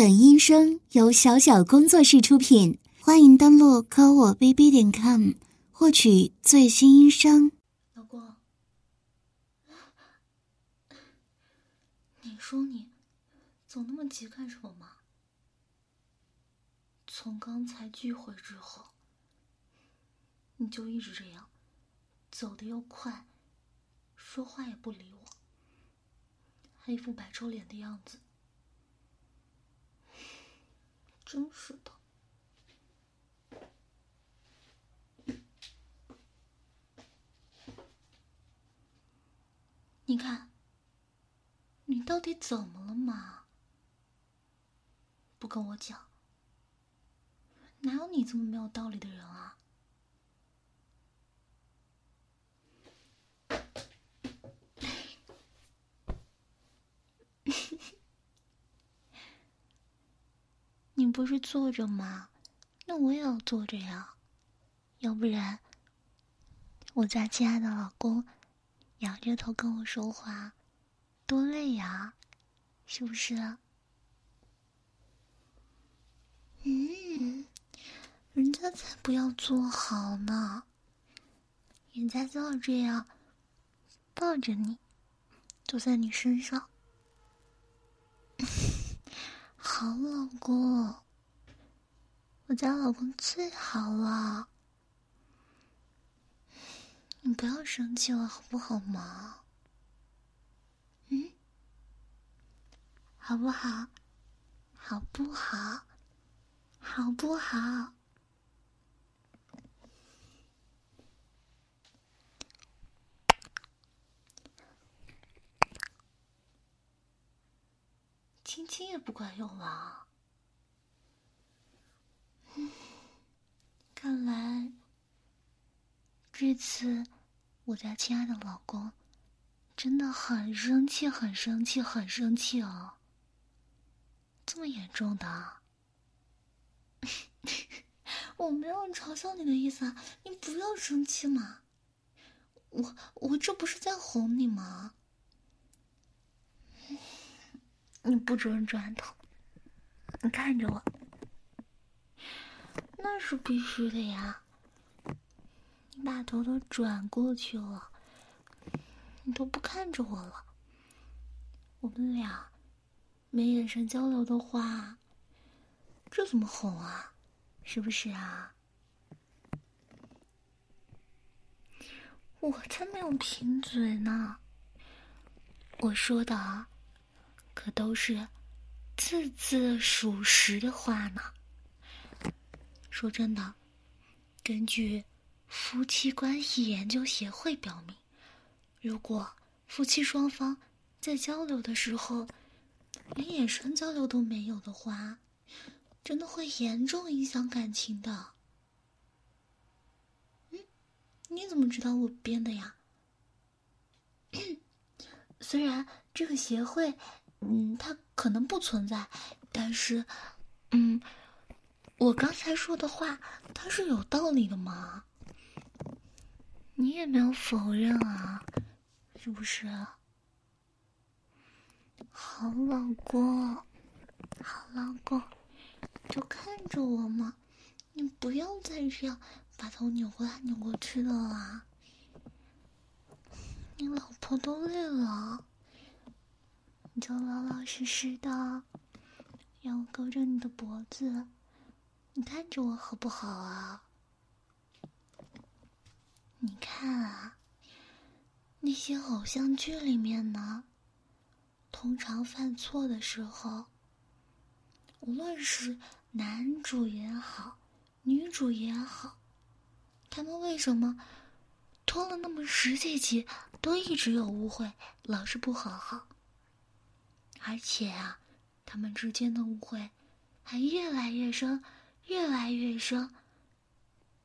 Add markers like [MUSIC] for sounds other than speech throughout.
本音声由小小工作室出品，欢迎登录科我 bb 点 com 获取最新音声。老公，你说你走那么急干什么嘛？从刚才聚会之后，你就一直这样，走的又快，说话也不理我，还一副摆臭脸的样子。真是的，你看，你到底怎么了嘛？不跟我讲，哪有你这么没有道理的人啊？你不是坐着吗？那我也要坐着呀，要不然我家亲爱的老公仰着头跟我说话，多累呀，是不是？嗯，人家才不要坐好呢，人家就要这样抱着你，坐在你身上。[LAUGHS] 好老公，我家老公最好了，你不要生气了好不好嘛？嗯，好不好？好不好？好不好？亲也不管用了，[LAUGHS] 看来这次我家亲爱的老公真的很生气，很生气，很生气哦！这么严重的？[LAUGHS] 我没有嘲笑你的意思啊，你不要生气嘛！我我这不是在哄你吗？你不准转头，你看着我，那是必须的呀。你把头都转过去了，你都不看着我了。我们俩没眼神交流的话，这怎么哄啊？是不是啊？我才没有贫嘴呢，我说的啊。可都是字字属实的话呢。说真的，根据夫妻关系研究协会表明，如果夫妻双方在交流的时候连眼神交流都没有的话，真的会严重影响感情的。嗯，你怎么知道我编的呀？[COUGHS] 虽然这个协会。嗯，它可能不存在，但是，嗯，我刚才说的话，它是有道理的嘛？你也没有否认啊，是不是？好老公，好老公，就看着我嘛，你不要再这样把头扭过来扭过去的啦，[LAUGHS] 你老婆都累了。你就老老实实的，让我勾着你的脖子，你看着我好不好啊？你看啊，那些偶像剧里面呢，通常犯错的时候，无论是男主也好，女主也好，他们为什么拖了那么十几集，都一直有误会，老是不和好？而且啊，他们之间的误会还越来越深，越来越深，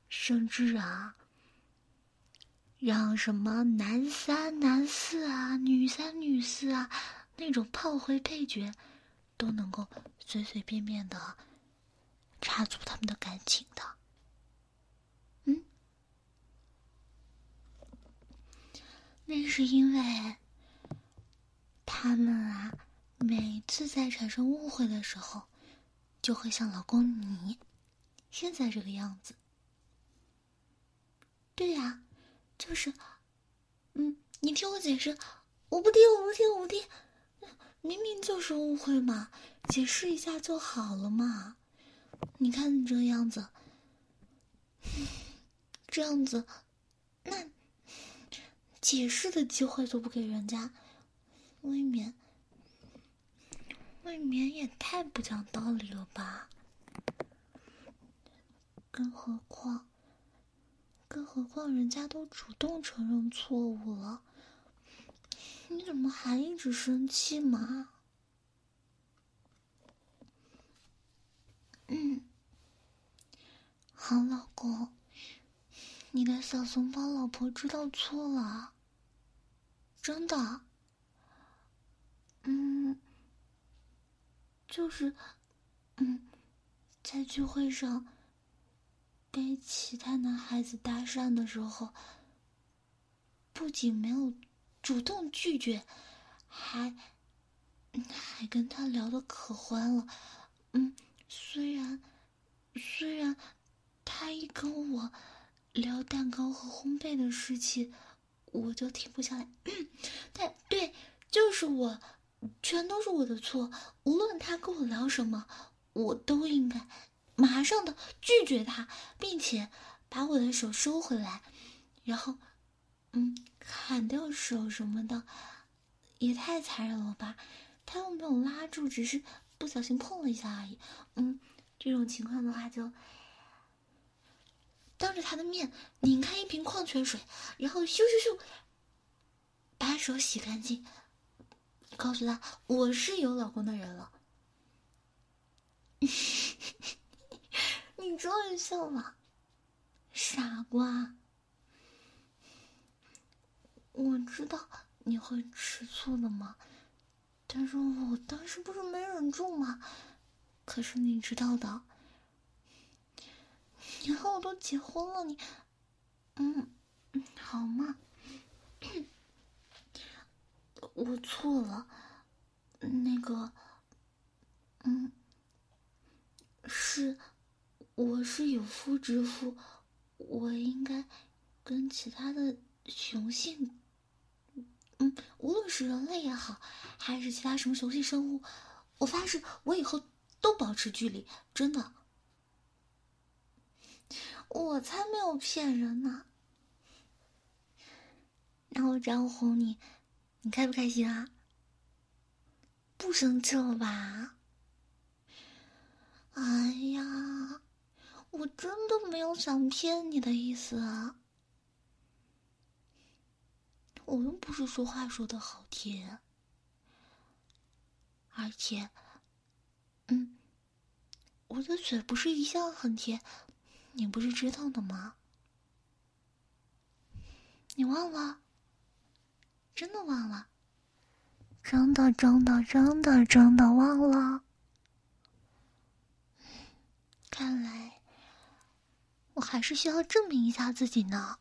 甚至啊，让什么男三、男四啊、女三、女四啊那种炮灰配角都能够随随便便的插足他们的感情的。嗯，那是因为他们啊。每次在产生误会的时候，就会像老公你现在这个样子。对呀，就是，嗯，你听我解释，我不听，我不听，我不听，明明就是误会嘛，解释一下就好了嘛。你看你这样子，这样子，那解释的机会都不给人家，未免，未免也太不讲道理了吧？更何况，更何况人家都主动承认错误了，你怎么还一直生气嘛？嗯，好，老公，你的小怂包老婆知道错了，真的。嗯，就是，嗯，在聚会上被其他男孩子搭讪的时候，不仅没有主动拒绝，还还跟他聊的可欢了，嗯。虽然，虽然，他一跟我聊蛋糕和烘焙的事情，我就停不下来。[COUGHS] 但对，就是我，全都是我的错。无论他跟我聊什么，我都应该马上的拒绝他，并且把我的手收回来，然后，嗯，砍掉手什么的，也太残忍了吧？他又没有拉住，只是。不小心碰了一下而已，嗯，这种情况的话，就当着他的面拧开一瓶矿泉水，然后咻咻咻，把手洗干净，告诉他我是有老公的人了。[LAUGHS] 你终于笑了，傻瓜！我知道你会吃醋的嘛？但是我当时不是没忍住吗？可是你知道的，以后我都结婚了，你，嗯，好吗？我错了，那个，嗯，是，我是有夫之妇，我应该跟其他的雄性。嗯，无论是人类也好，还是其他什么雄性生物，我发誓，我以后都保持距离，真的。我才没有骗人呢。那我这样哄你，你开不开心啊？不生气了吧？哎呀，我真的没有想骗你的意思啊。我又不是说话说的好听，而且，嗯，我的嘴不是一向很甜，你不是知道的吗？你忘了？真的忘了？真的真的真的真的忘了？看来我还是需要证明一下自己呢。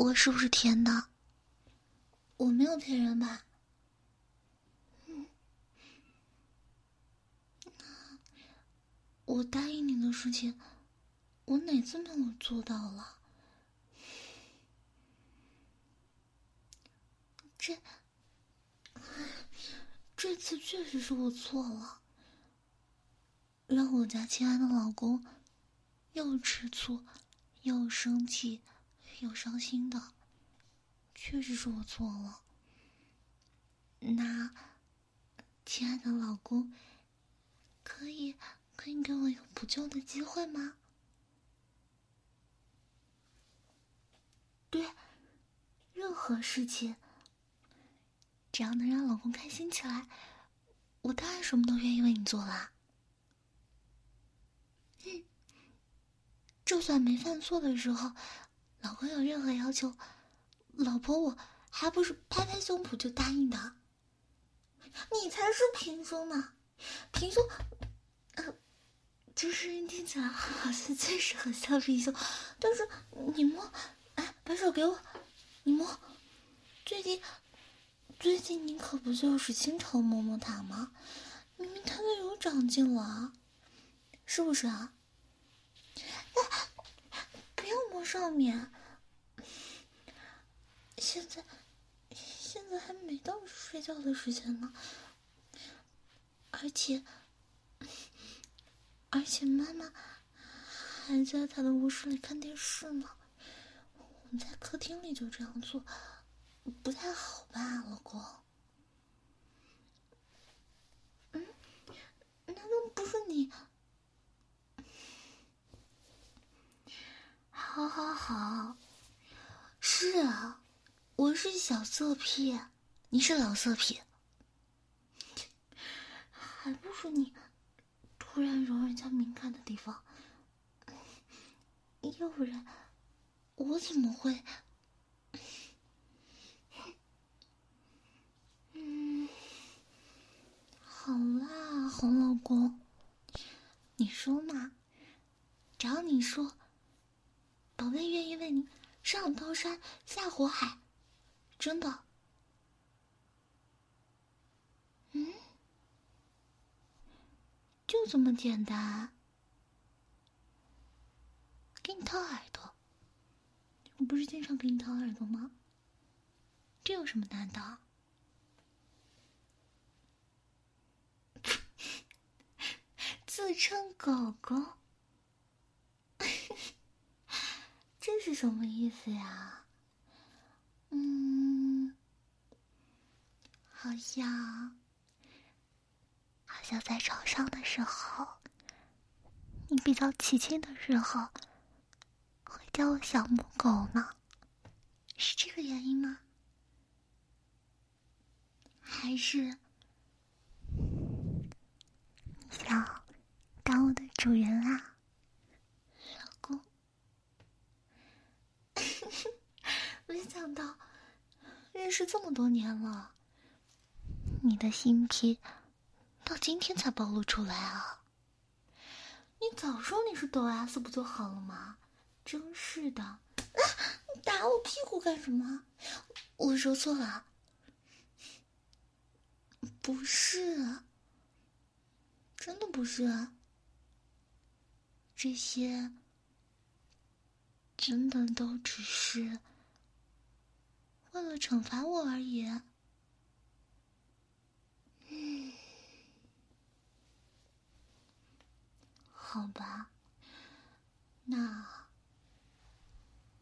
我是不是甜的？我没有骗人吧？嗯，我答应你的事情，我哪次没有做到了？这，这次确实是我错了，让我家亲爱的老公又吃醋，又生气，有伤心的，确实是我错了。那，亲爱的老公，可以可以给我一个补救的机会吗？对，任何事情。只要能让老公开心起来，我当然什么都愿意为你做啦。嗯，就算没犯错的时候，老公有任何要求，老婆我还不是拍拍胸脯就答应的。你才是平胸呢，平胸，呃，这声音听起来好像确实很像平胸，但是你摸，哎，把手给我，你摸，最近。最近你可不就是经常摸摸它吗？明明它都有长进了，是不是啊？哎，不要摸上面。现在，现在还没到睡觉的时间呢，而且，而且妈妈还在她的卧室里看电视呢。我们在客厅里就这样做。不太好吧，老公？嗯，难道不是你？好好好，是啊，我是小色批，你是老色批，还不是你突然揉人家敏感的地方？要不然我怎么会？嗯，好啦，红老公，你说嘛？只要你说，宝贝愿意为你上刀山下火海，真的。嗯，就这么简单？给你掏耳朵，我不是经常给你掏耳朵吗？这有什么难的？[LAUGHS] 自称狗狗，[LAUGHS] 这是什么意思呀？嗯，好像，好像在床上的时候，你比较起劲的时候，会叫我小母狗呢，是这个原因吗？还是想？当我的主人啊，老公！没想到认识这么多年了，你的心脾到今天才暴露出来啊！你早说你是抖 S 不就好了吗？真是的！啊，你打我屁股干什么？我说错了，不是，真的不是。这些真的都只是为了惩罚我而已。嗯，好吧，那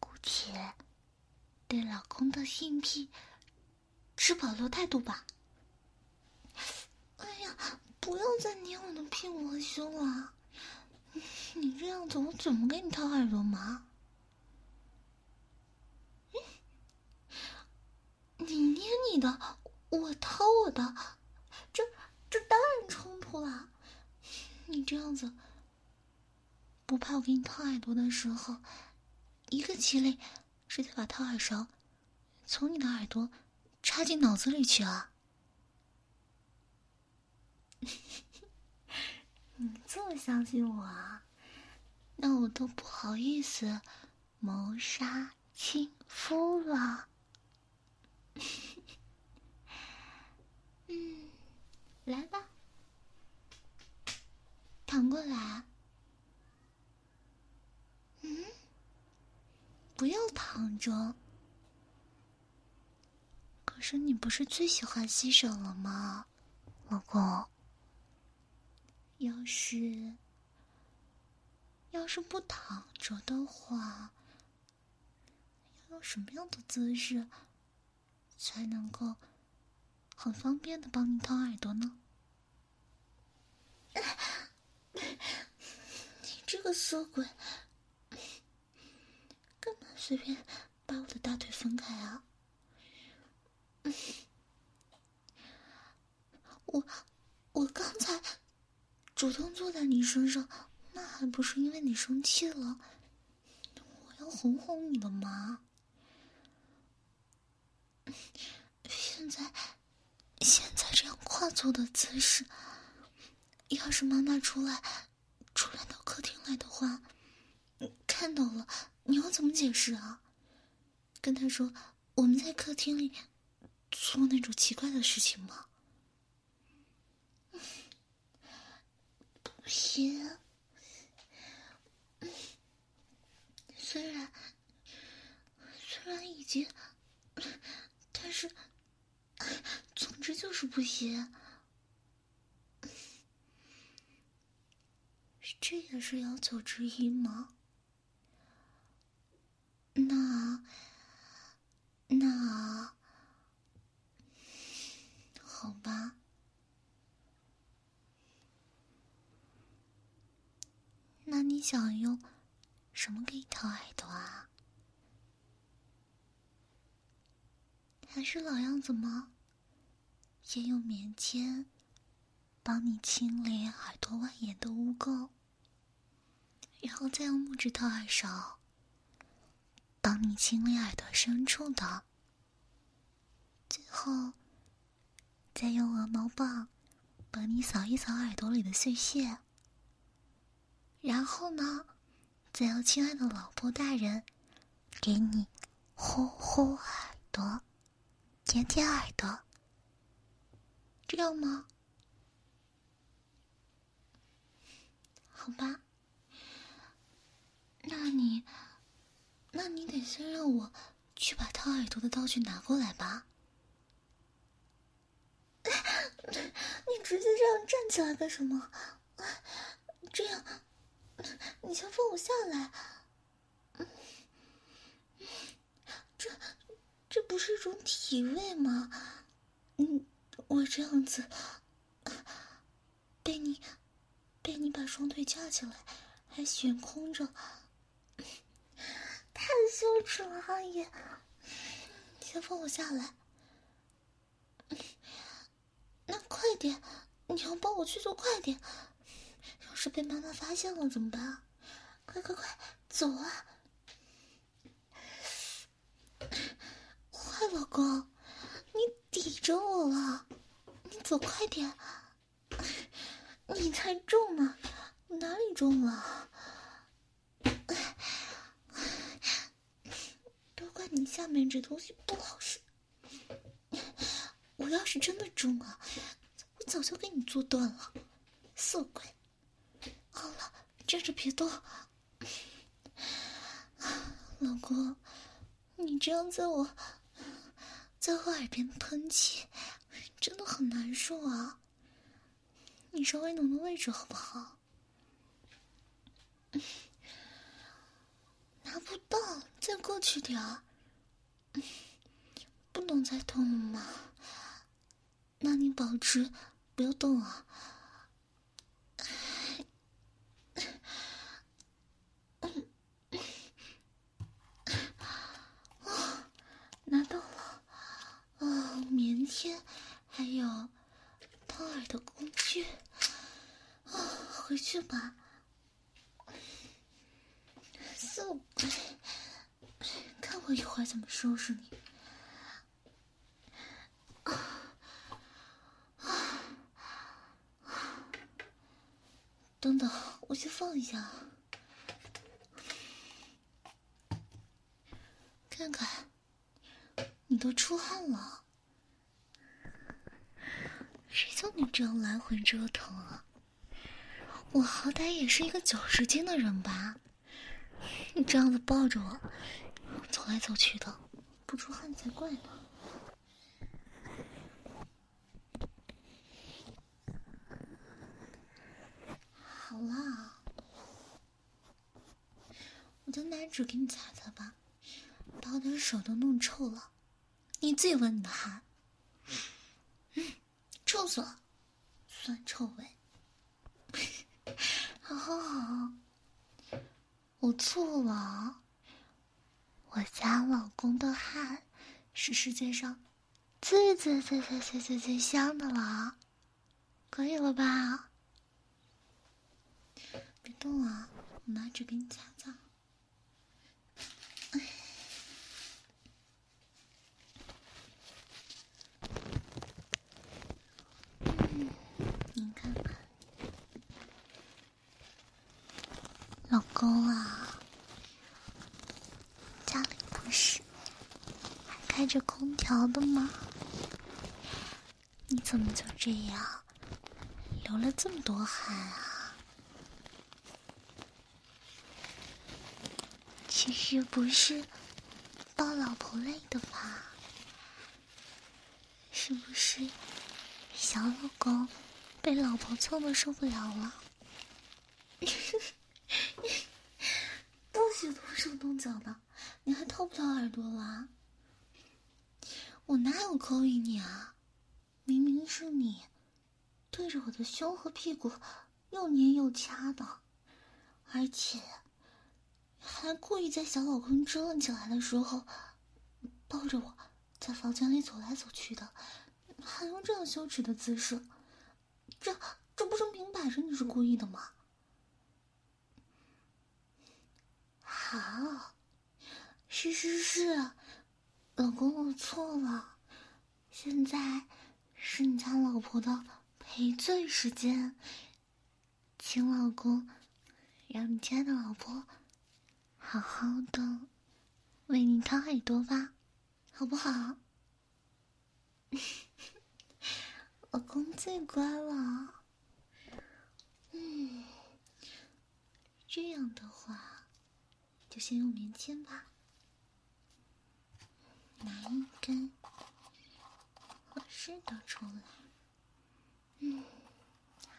姑且对老公的性癖持保留态度吧。哎呀，不要再捏我的屁股和胸了。[LAUGHS] 你这样子，我怎么给你掏耳朵嘛？你捏你的，我掏我的，这这当然冲突了。你这样子，不怕我给你掏耳朵的时候，一个机灵，直接把掏耳勺从你的耳朵插进脑子里去啊？[LAUGHS] 你这么相信我啊？那我都不好意思谋杀亲夫了 [LAUGHS] 嗯，来吧，躺过来。嗯，不要躺着。可是你不是最喜欢洗手了吗，老公？要是要是不躺着的话，要用什么样的姿势？才能够很方便的帮你掏耳朵呢？你这个色鬼，干嘛随便把我的大腿分开啊？我我刚才主动坐在你身上，那还不是因为你生气了？我要哄哄你的吗？现在现在这样跨坐的姿势。要是妈妈出来，出来到客厅来的话，看到了，你要怎么解释啊？跟他说我们在客厅里做那种奇怪的事情吗？[LAUGHS] 不行，虽然虽然已经，但是，总之就是不行。这也是要求之一吗？那那好吧。那你想用什么给你掏耳朵啊？还是老样子吗？先用棉签帮你清理耳朵外沿的污垢。然后再用木质掏耳勺帮你清理耳朵深处的，最后再用鹅毛棒帮你扫一扫耳朵里的碎屑。然后呢，再由亲爱的老婆大人给你呼呼耳朵、舔舔耳朵，这样吗？好吧。那你，那你得先让我去把掏耳朵的道具拿过来吧。[LAUGHS] 你直接这样站起来干什么？这样，你先放我下来。这，这不是一种体位吗？嗯，我这样子，被你，被你把双腿架起来，还悬空着。太羞耻了，阿姨！先放我下来。那快点，你要帮我去做，快点！要是被妈妈发现了怎么办？快快快，走啊！坏老公，你抵着我了，你走快点！你才重呢，哪里重了？都怪你下面这东西不好使，我要是真的中了，我早就给你做断了，色鬼！好了，站着别动。老公，你这样在我，在我耳边喷气，真的很难受啊！你稍微挪挪位置好不好？拿不到，再过去点。不能再动了吗？那你保持不要动啊！[COUGHS] 拿到，天，还有掏耳的工具，啊，回去吧，色鬼。看我一会儿怎么收拾你！等等，我先放一下。看看，你都出汗了，谁叫你这样来回折腾啊？我好歹也是一个九十斤的人吧？你这样子抱着我。走来走去的，不出汗才怪呢。好啦，我的奶纸给你擦擦吧，把我的手都弄臭了。你自己闻你的汗，臭死了，酸臭味。[LAUGHS] 好好好，我错了。我家老公的汗是世界上最最最最最最最香的了，可以了吧？别动啊，我拿纸给你擦擦。嗯，您看看，老公啊，家里不是还开着空调的吗？你怎么就这样流了这么多汗啊？其实不是抱老婆累的吧？是不是小老公被老婆揍的受不了了？不许动脚的，你还掏不掏耳朵了？我哪有勾引你啊？明明是你对着我的胸和屁股又捏又掐的，而且还故意在小老公支棱起来的时候抱着我在房间里走来走去的，还用这样羞耻的姿势，这这不是明摆着你是故意的吗？好，是是是，老公我错了，现在是你家老婆的赔罪时间，请老公让你家的老婆好好的为你掏耳朵吧，好不好？[LAUGHS] 老公最乖了，嗯，这样的话。就先用棉签吧，拿一根合适的出来。嗯，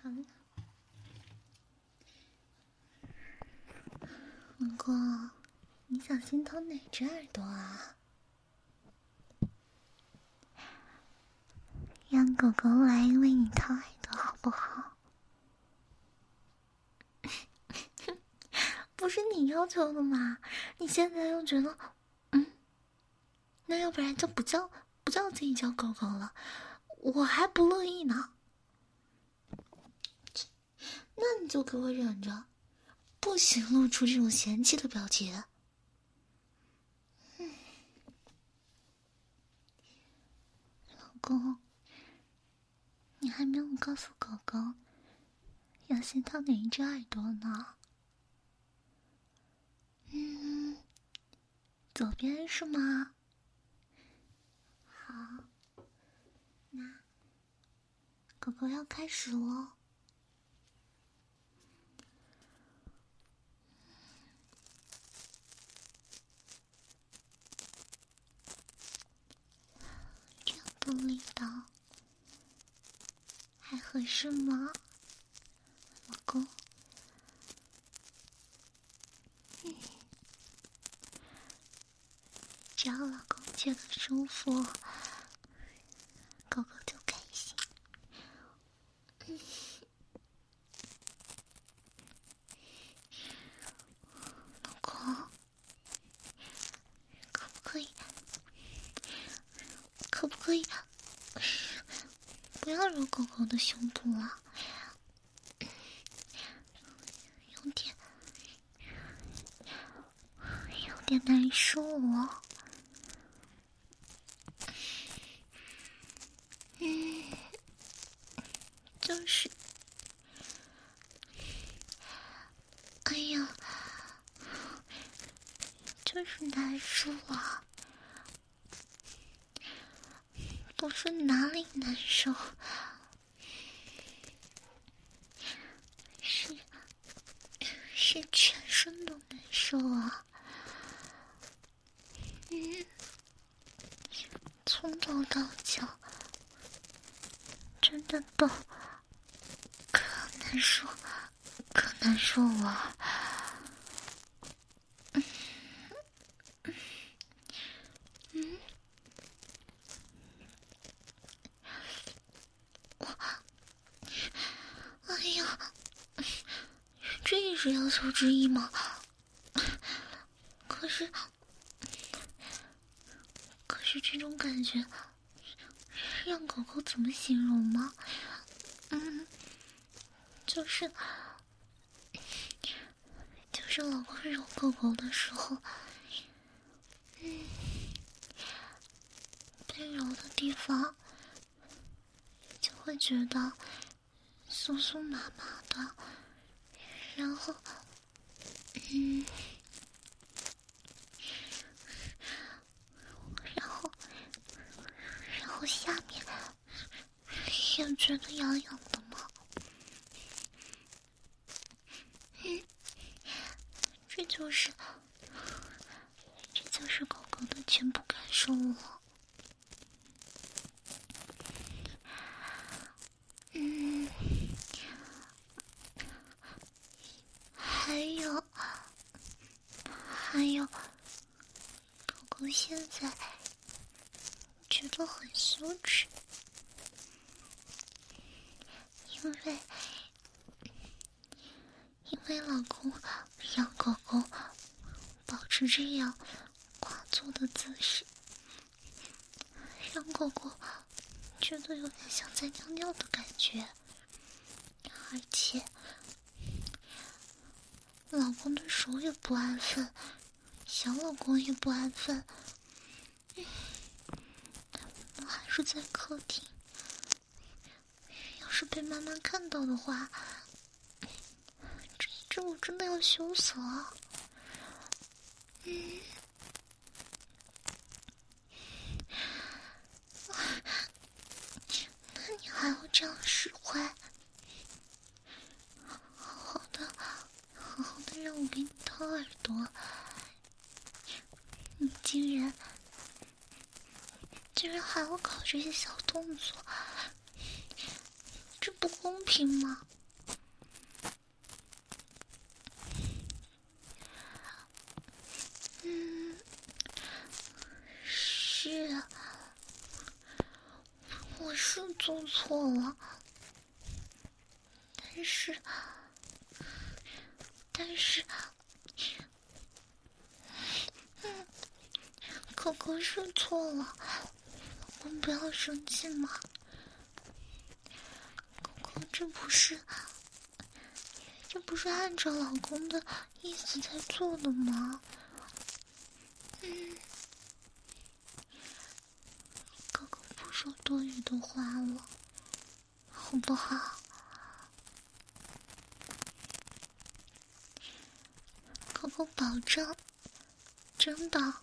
好了，老公，你想先掏哪只耳朵啊？让狗狗来为你掏耳朵，好不好？不是你要求的吗？你现在又觉得，嗯，那要不然就不叫不叫自己叫狗狗了，我还不乐意呢。那你就给我忍着，不许露出这种嫌弃的表情。嗯，老公，你还没有告诉狗狗要先掏哪一只耳朵呢？嗯，左边是吗？好，那狗狗要开始喽。这样的力道还合适吗，老公？只要老公觉得舒服，狗狗就开心。[LAUGHS] 老公，可不可以？可不可以？不要揉狗狗的胸部了，有点，有点难受哦。就是，哎呀，就是难受啊！不是哪里难受，是是全身都难受啊！从头到脚，真的都可难受，可难受了。哎呀，这也是要求之一吗？可是，可是这种感觉，让狗狗怎么形容吗？嗯，就是，就是老公揉狗狗的时候，嗯，被揉的地方，就会觉得酥酥麻麻的，然后，嗯。也觉得痒痒的吗？嗯，这就是，这就是狗狗的全部感受了。嗯，还有，狗狗现在觉得很羞耻。因为，因为老公让狗狗保持这样寡坐的姿势，让狗狗觉得有点像在尿尿的感觉，而且老公的手也不安分，小老公也不安分，我还是在客厅。要是被妈妈看到的话，这这我真的要羞死了。嗯，那你还要这样使坏？好好的，好好的让我给你掏耳朵，你竟然，竟然还要搞这些小动作！这不公平吗？嗯，是，我是做错了，但是，但是，嗯，狗狗是错了，我们不要生气嘛。这不是，这不是按照老公的意思在做的吗？嗯，哥哥不说多余的话了，好不好？哥哥保证，真的，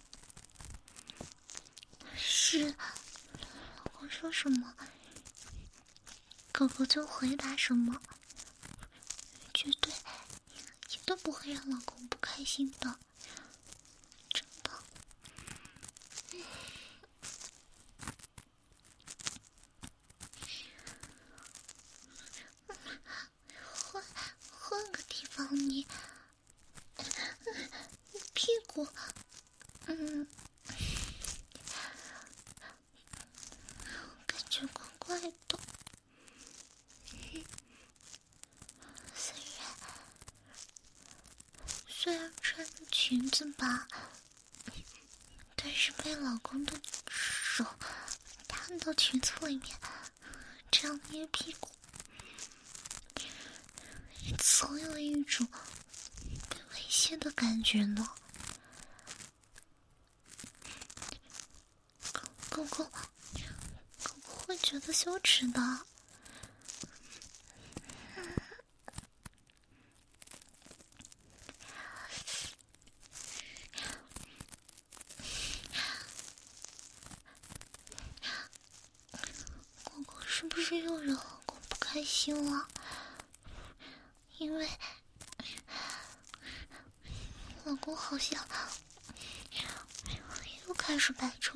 是老公说什么？狗狗就回答什么，绝对绝对不会让老公不开心的，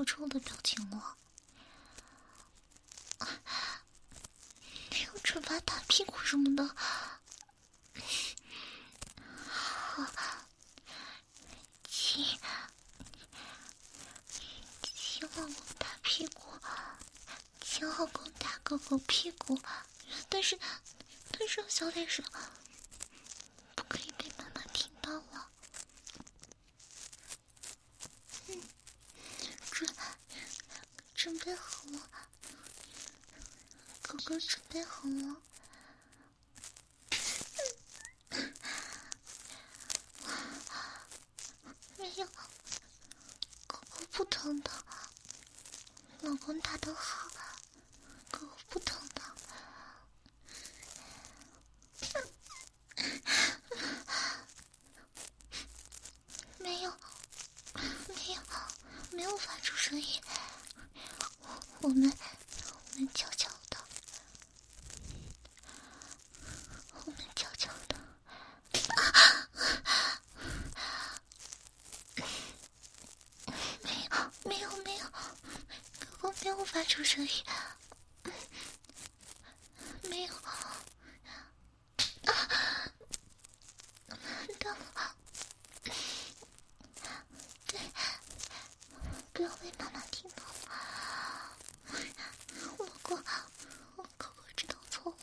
好臭的表情哦惩罚打屁股什么的。好亲亲后我打屁股亲后宫打狗狗屁股。但是但是小点声都准备好了。没有，哥哥不疼的，老公打得好，哥哥不疼的。没有，没有，没有发出声音。我们，我们悄悄的，我们悄悄的。没有，没有，没有，哥哥没有发出声音。没有。等我。对，不要被妈妈听到了。我哥，我哥哥知道错误，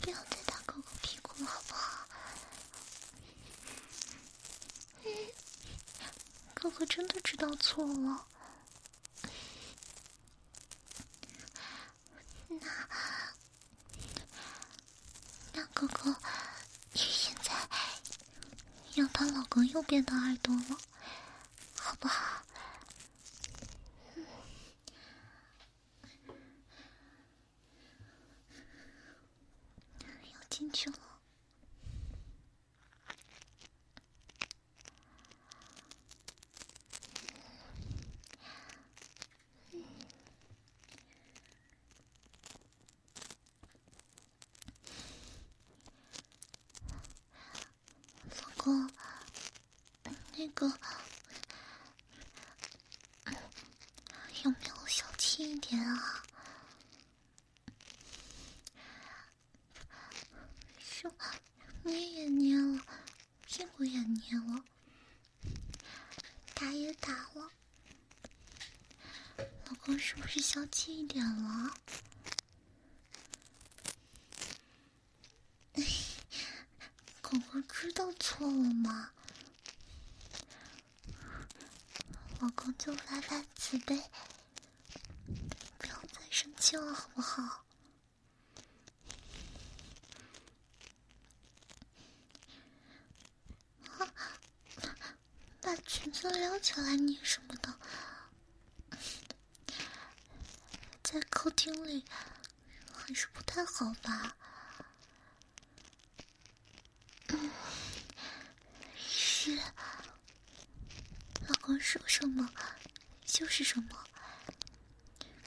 不要再打哥哥屁股了，好不好？嗯，哥哥真的知道错了。那，那哥哥，你现在要当老公右边的耳朵了，好不好？要进去了。老公，那个有没有小气一点啊？胸捏也捏了，屁股也捏了，打也打了，老公是不是小气一点了？[LAUGHS] 狗狗知道错了吗？老公就发发慈悲，不要再生气了，好不好？把裙子撩起来，你什么的？在客厅里还是不太好吧？是，老公说什么就是什么。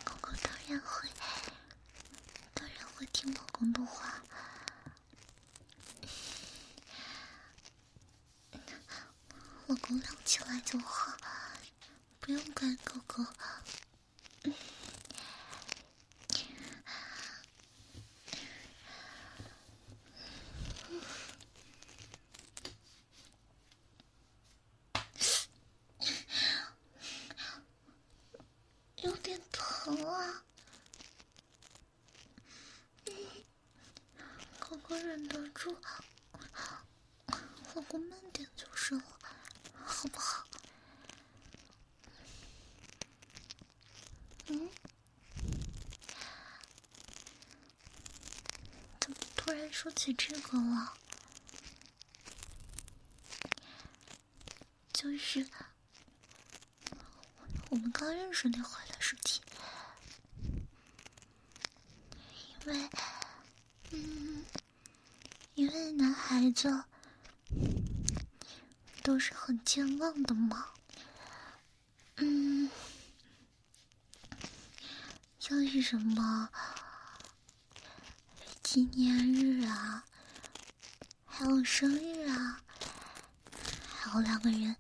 狗狗当然会，当然会听老公的话。老公亮起来就好，不用管狗狗。有点疼啊！狗狗忍得住，老公慢点就是了，好不好？嗯？怎么突然说起这个了？就是。我们刚认识那会儿的事情，因为，嗯，因为男孩子都是很健忘的吗，嗯，像是什么纪念日啊，还有生日啊，还有两个人。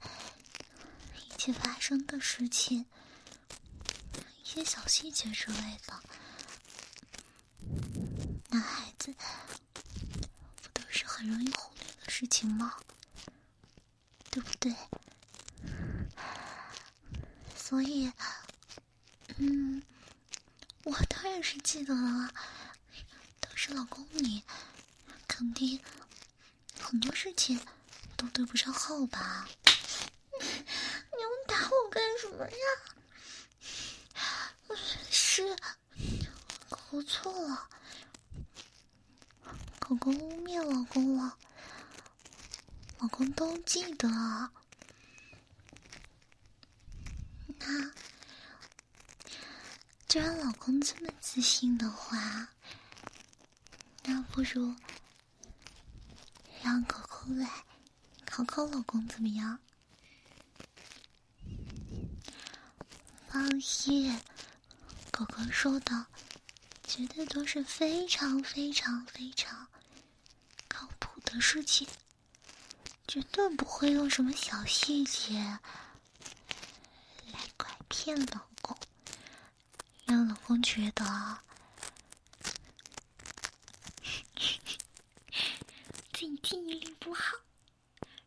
一起发生的事情，一些小细节之类的，男孩子，不都是很容易忽略的事情吗？对不对？所以，嗯，我当然是记得了。当时老公你肯定很多事情都对不上号吧？你们打我干什么呀？是，我错了。狗狗污蔑老公了，老公都记得。那既然老公这么自信的话，那不如让狗狗来考考老公怎么样？放心，狗狗说的绝对都是非常非常非常靠谱的事情，绝对不会用什么小细节。骗老公，让老公觉得自己记忆力不好。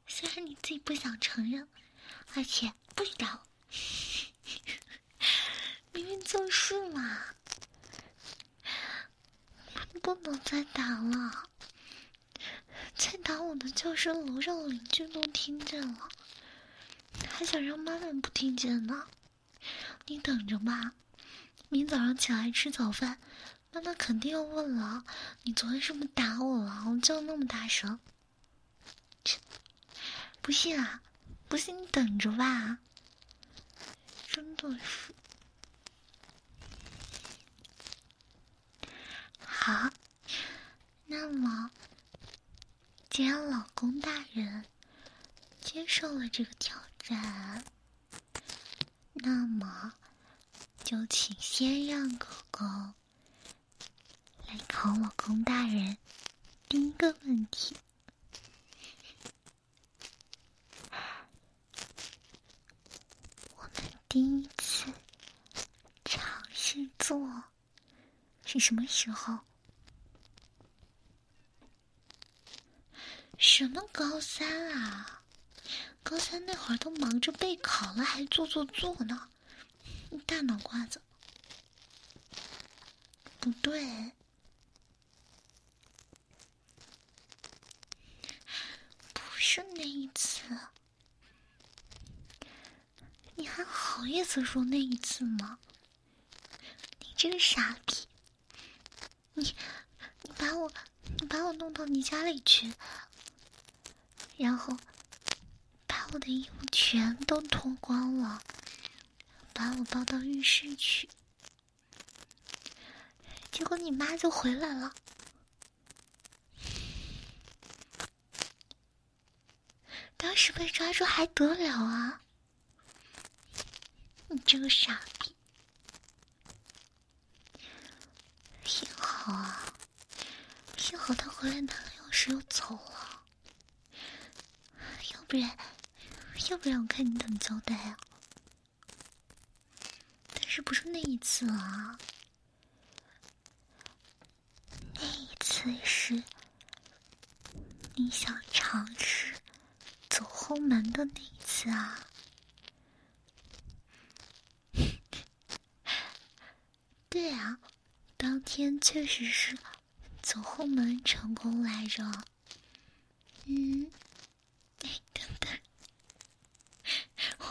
虽然你自己不想承认，而且不知道，明明就是嘛。不能再打了，再打我的叫声楼上的邻居都听见了，还想让妈妈不听见呢。你等着吧，明早上起来吃早饭，妈妈肯定要问了。你昨天是不是打我了？我叫那么大声，不信啊？不信你等着吧。真的是。好，那么，既然老公大人接受了这个挑战，那么。就请先让狗狗来考我公大人第一个问题。我们第一次尝试做是什么时候？什么高三啊？高三那会儿都忙着备考了，还做做做呢。大脑瓜子，不对，不是那一次，你还好意思说那一次吗？你这个傻逼，你你把我你把我弄到你家里去，然后把我的衣服全都脱光了。把我抱到浴室去，结果你妈就回来了。当时被抓住还得了啊！你这个傻逼！幸好啊，幸好他回来拿了钥匙又走了，要不然，要不然我看你怎么交代啊！是不是那一次啊？那一次是你想尝试走后门的那一次啊？[LAUGHS] 对啊，当天确实是走后门成功来着。嗯。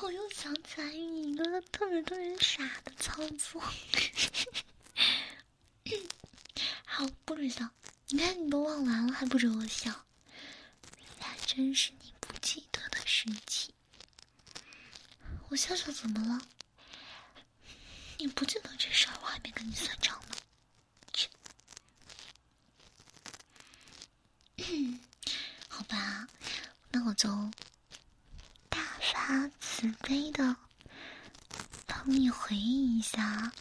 我又想起来你一个特别特别傻的操作，[COUGHS] 好不准笑。你看你都忘完了，还不准我笑，还真是你不记得的事情。我笑笑怎么了？你不记得这事儿，我还没跟你算账呢。[COUGHS] 好吧，那我就。自卑的帮你回忆一下，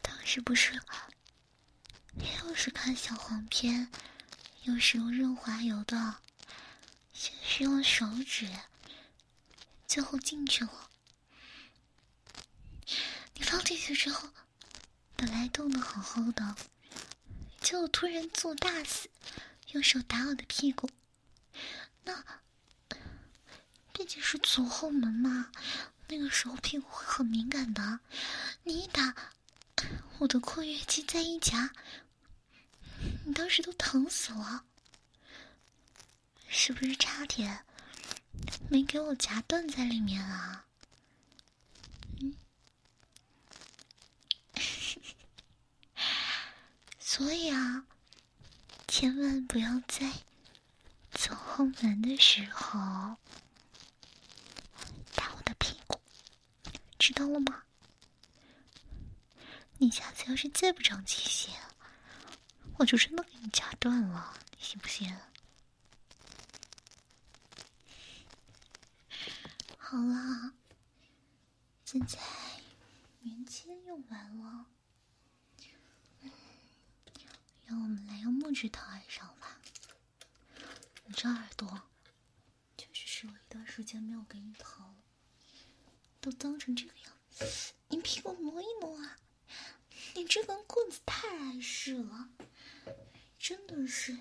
当时不是又是看小黄片，又是用润滑油的，先是用手指，最后进去了。你放进去之后，本来冻的好好的，结果突然做大死，用手打我的屁股。那毕竟是左后门嘛，那个时候屁股会很敏感的。你一打，我的括约肌再一夹，你当时都疼死了，是不是差点没给我夹断在里面啊？嗯 [LAUGHS] 所以啊，千万不要在走后门的时候打我的屁股，知道了吗？你下次要是再不长记性，我就真的给你夹断了，你信不信？好了，现在棉签用完了。让我们来用木质套儿上。你这耳朵确实是有一段时间没有给你掏了，都脏成这个样子。你屁股挪一挪啊！你这根棍子太碍事了，真的是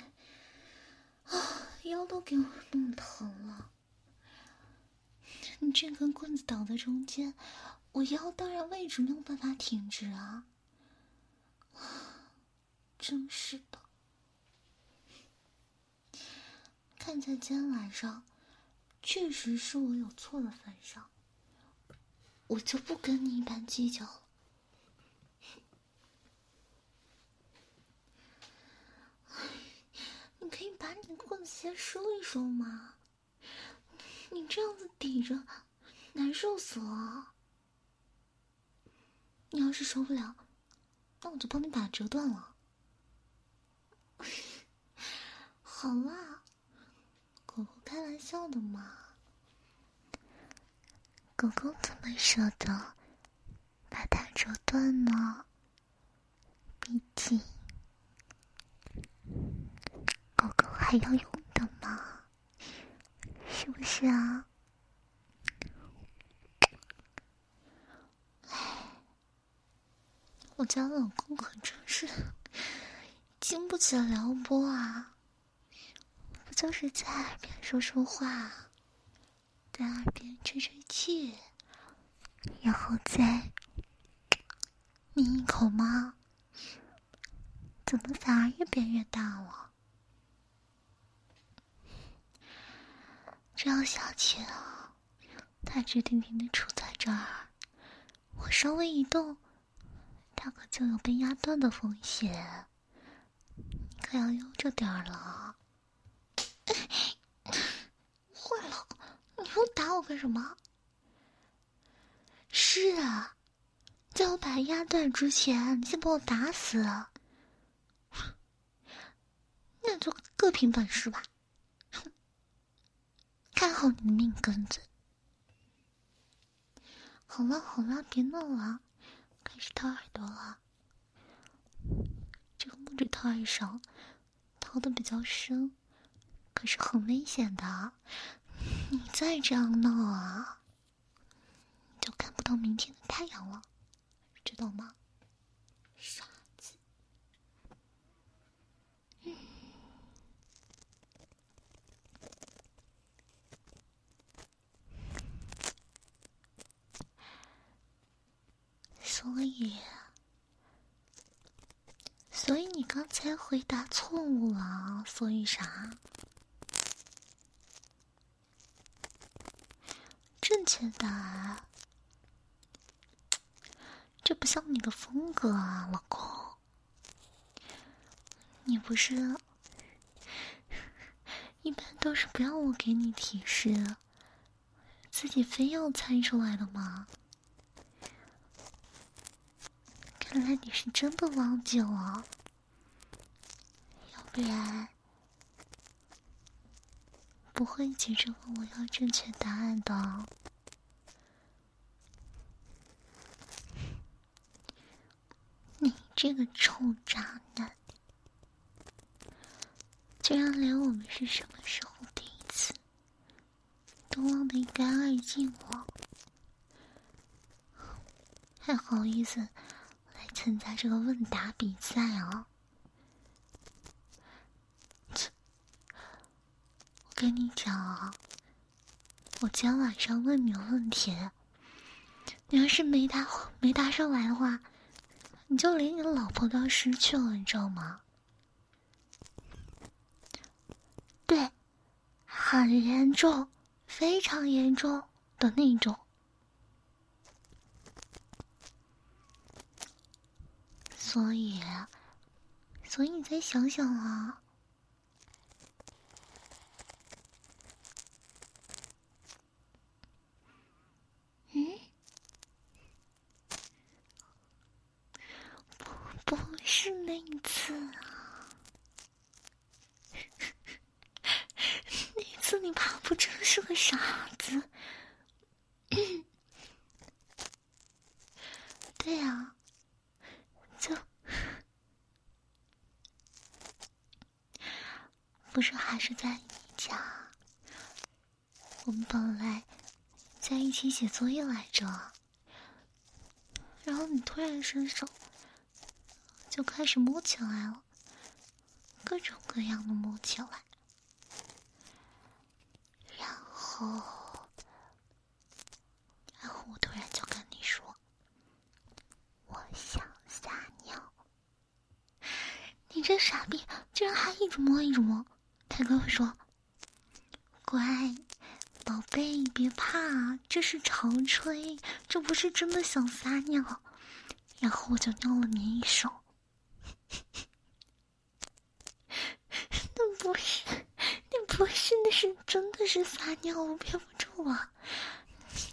啊，腰都给我弄疼了。你这根棍子挡在中间，我腰当然位置没有办法挺直啊。[SIGHS] 真是的，看在今天晚上确实是我有错的份上，我就不跟你一般计较了。[LAUGHS] 你可以把你的棍子先收一收吗？你这样子抵着，难受死了。你要是受不了，那我就帮你把它折断了。[LAUGHS] 好啦，狗狗开玩笑的嘛。狗狗怎么舍得把它折断呢？毕竟狗狗还要用的嘛，是不是啊？我家老公可真是。经不起撩拨啊！就是在耳边说说话，在耳边吹吹气，然后再抿一口吗？怎么反而越变越大了？这样下去啊，他直挺挺的杵在这儿，我稍微一动，他可就有被压断的风险。你可要悠着点儿了，坏了！你又打我干什么？是啊，在我把他压断之前，你先把我打死，那就各凭本事吧。看好你的命根子！好了好了，别闹了，开始掏耳朵了。这个木质套上掏的比较深，可是很危险的。你再这样闹啊，就看不到明天的太阳了，知道吗？傻子。所以。所以你刚才回答错误了，所以啥？正确的，这不像你的风格啊，老公。你不是一般都是不要我给你提示，自己非要猜出来的吗？看来你是真的忘记了。要不然不会急着问我要正确答案的。[LAUGHS] 你这个臭渣男，居然连我们是什么时候第一次都忘得一干二净了，还好意思来参加这个问答比赛啊！跟你讲啊，我今天晚上问你问题，你要是没答没答上来的话，你就连你的老婆都要失去了，你知道吗？对，很严重，非常严重的那种。所以，所以你再想想啊。嗯？不，不是那一次啊。那一次你怕不真是个傻子。对呀。不是还是在你家？我们本来在一起写作业来着，然后你突然伸手就开始摸起来了，各种各样的摸起来，然后，然后我突然就跟你说，我想撒尿，你这傻逼居然还一直摸一直摸。他跟我说：“乖，宝贝，别怕，这是潮吹，这不是真的想撒尿。”然后我就尿了你一手。[LAUGHS] 那不是，那不是，那是真的是撒尿，我憋不住了。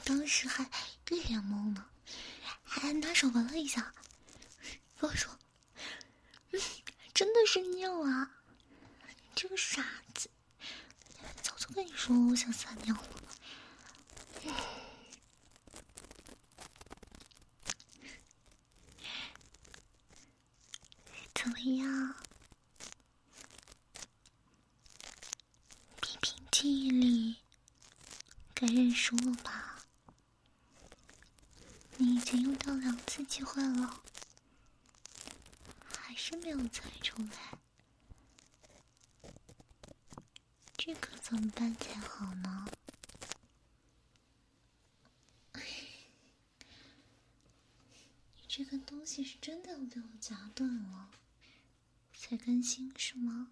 当时还一脸懵呢，还拿手闻了一下，跟我说：“嗯，真的是尿啊。”这个傻子，早就跟你说我想撒尿了。怎么样？比凭记忆力，该认输了吧？你已经用到两次机会了，还是没有猜出来。这可怎么办才好呢？[LAUGHS] 你这个东西是真的要被我夹断了才甘心是吗？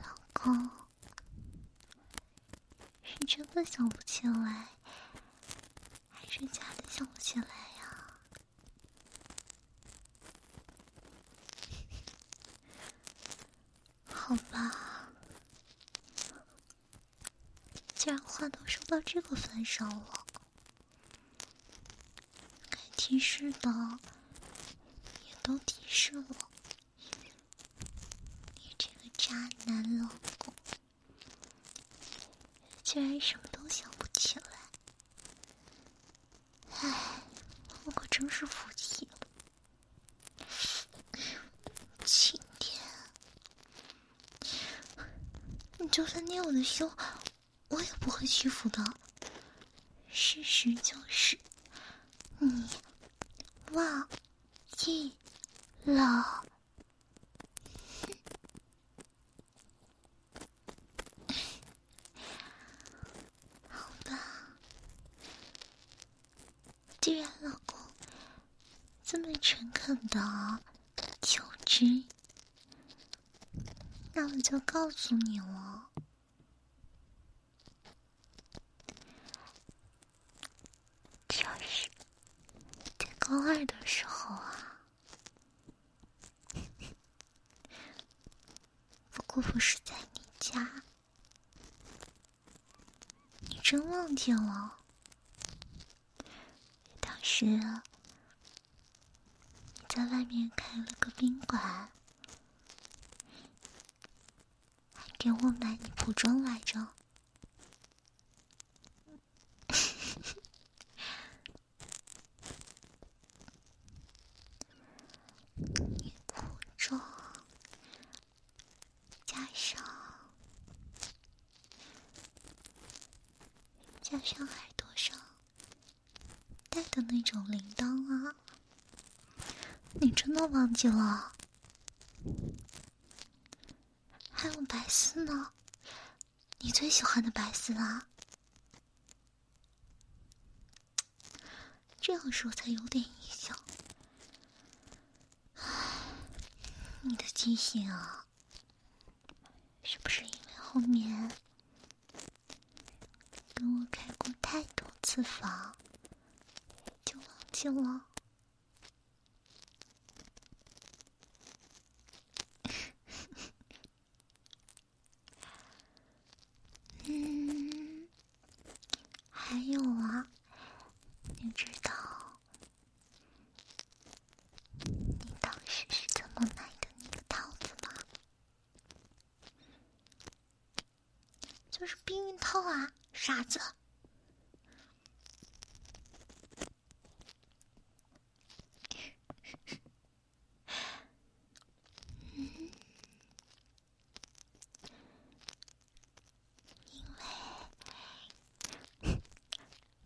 老公，是真的想不起来，还是假的想不起来呀？[LAUGHS] 好吧，既然话都说到这个份上了，提示的也都提示了。你这个渣男老公，居然什么都想不起来，唉，我可真是服气了。就算捏我的胸，我也不会屈服的。事实就是，你忘记了。好吧，既然老公这么诚恳的求知。那我就告诉你了，就是在高二的时候啊，[LAUGHS] 不过不是在你家，你真忘记了？当时你在外面开了个宾馆。给我买女仆装来着，女仆装加上上耳朵上戴的那种铃铛啊？你真的忘记了？还有白丝呢？你最喜欢的白丝啊？这样说才有点印象。你的记性啊，是不是因为后面跟我开过太多次房，就忘记了？嗯，还有啊，你知道你当时是怎么买的那个套子吗？就是避孕套啊，傻子。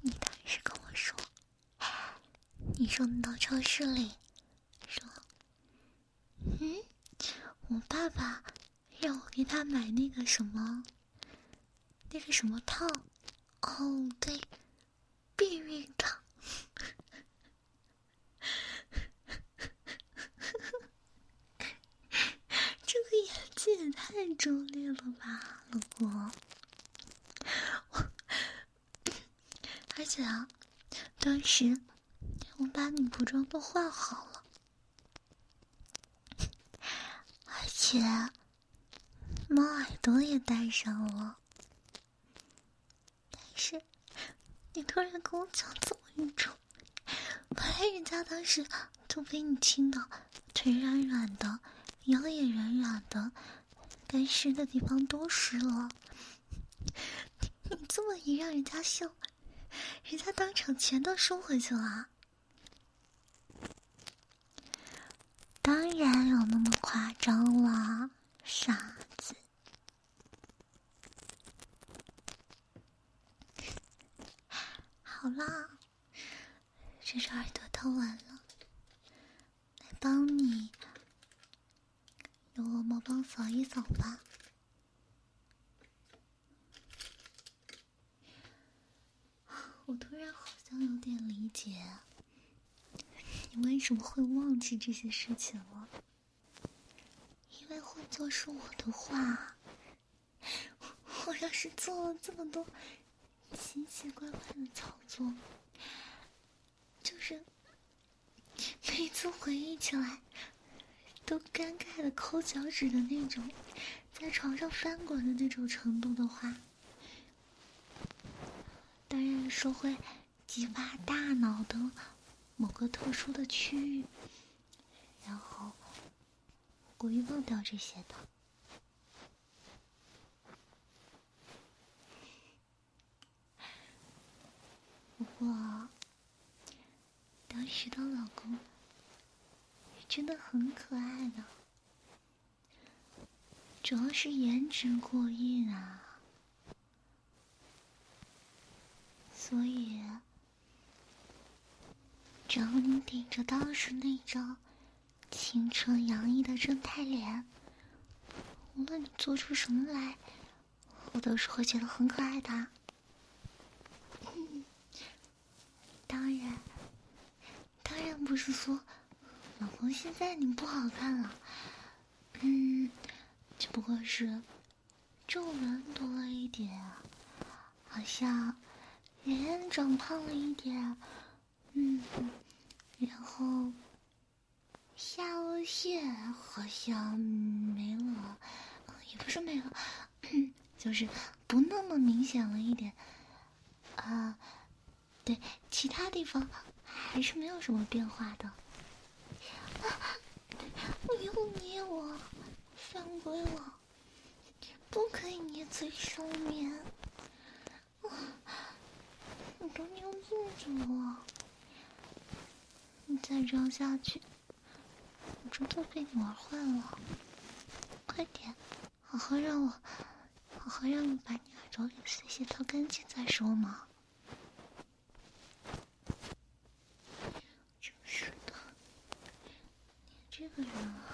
你当时跟我说，你说你到超市里，说，嗯，我爸爸让我给他买那个什么，什么套，哦，对，避孕套。[LAUGHS] 这个演技也太拙劣了吧，老公！而且啊，当时我把你服装都换好了，而且猫耳朵也戴上了，但是你突然跟我讲这么一种，本来人家当时都被你亲的腿软软的，腰也软软的，该湿的地方都湿了，[LAUGHS] 你这么一让人家笑。人家当场全都收回去了，当然有那么夸张了，傻子。好啦，这只耳朵掏完了，来帮你用鹅毛棒扫一扫吧。我突然好像有点理解，[LAUGHS] 你为什么会忘记这些事情了？因为会做是我的话，[LAUGHS] 我要是做了这么多奇奇怪怪的操作，就是每次回忆起来都尴尬的抠脚趾的那种，在床上翻滚的那种程度的话。当然是会激发大脑的某个特殊的区域，然后故意忘掉这些的。不过，当时的老公真的很可爱的，主要是颜值过硬啊。所以，只要你顶着当时那张清澈洋溢的正太脸，无论你做出什么来，我都是会觉得很可爱的。[LAUGHS] 当然，当然不是说老公现在你不好看了，嗯，只不过是皱纹多了一点，好像。脸长胖了一点，嗯，然后下颚线好像没了，也不是没了，[CLEARS THROAT] 就是不那么明显了一点。啊，对，其他地方还是没有什么变化的。你又捏我，犯规了，不可以捏最上面。你刚刚做什么？你再这样下去，我真的被你玩坏了。快点，好好让我，好好让我把你耳朵里碎屑掏干净再说嘛。真是的，你这个人啊。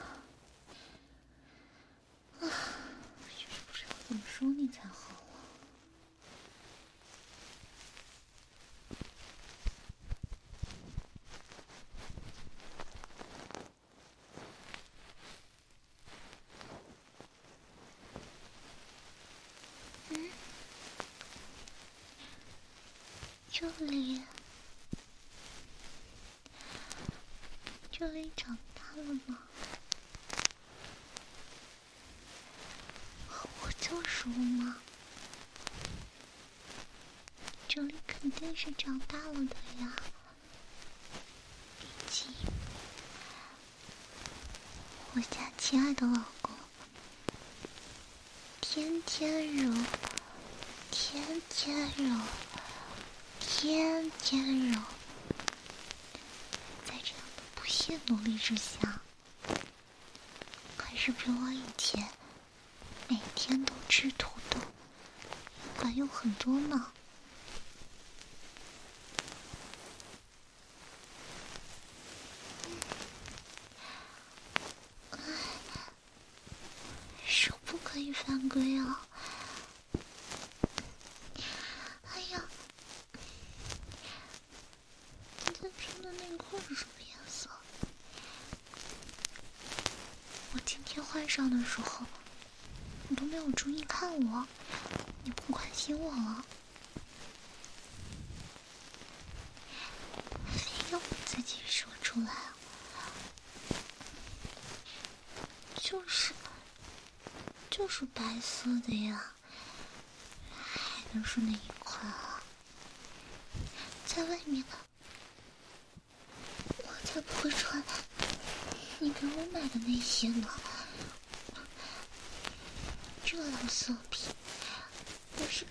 是长大了的呀，毕竟我家亲爱的老公，天天揉，天天揉。天天揉，在这样的不懈努力之下，还是比我以前每天都吃土豆管用很多呢。手不可以犯规啊！是什么颜色？我今天换上的时候，你都没有注意看我，你不关心我了，非要我自己说出来，就是就是白色的呀，还能是哪一款啊？在外面呢，我才不会穿你给我买的那些呢。这老色批，不是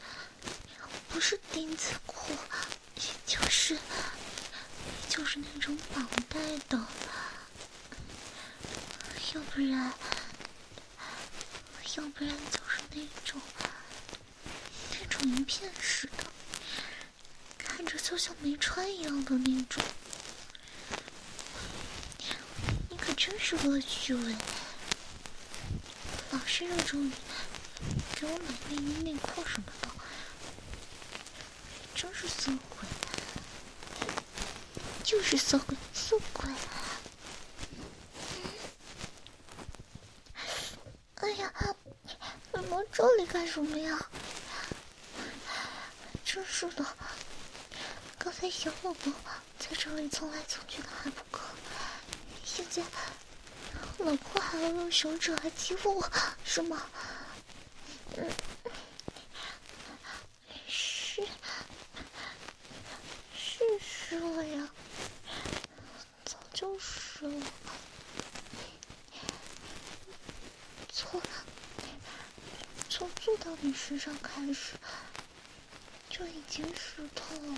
不是钉子裤，就是就是那种绑带的，要不然要不然就是那种那种一片式的，看着就像没穿一样的那种。你可真是恶趣味，老是热衷于。给我买内衣内裤什么的，真是色鬼，就是色鬼，色鬼！哎呀，你摸这里干什么呀？真是的，刚才小宝宝在这里蹭来蹭去的还不够，现在老婆还要用手指来欺负我，是吗？是是湿了呀，早就湿了。从从坐到你身上开始，就已经湿透了。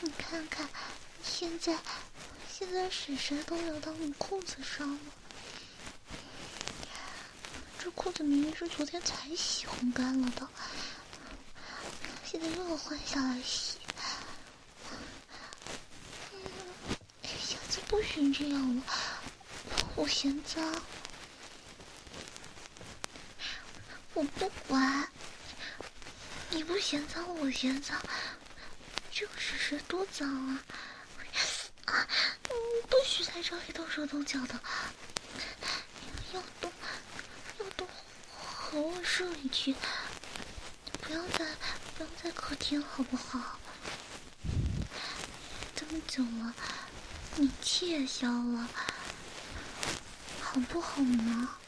你看看，现在现在水水都流到你裤子上了。这裤子明明是昨天才洗烘干了的，现在又要换下来洗。下次不许这样了，我嫌脏。我不管，你不嫌脏，我嫌脏，这个是谁多脏啊？在这里动手动脚的，要动要动。和我说一句，不要在不要在客厅，好不好？这么久了，你气也消了，好不好嘛？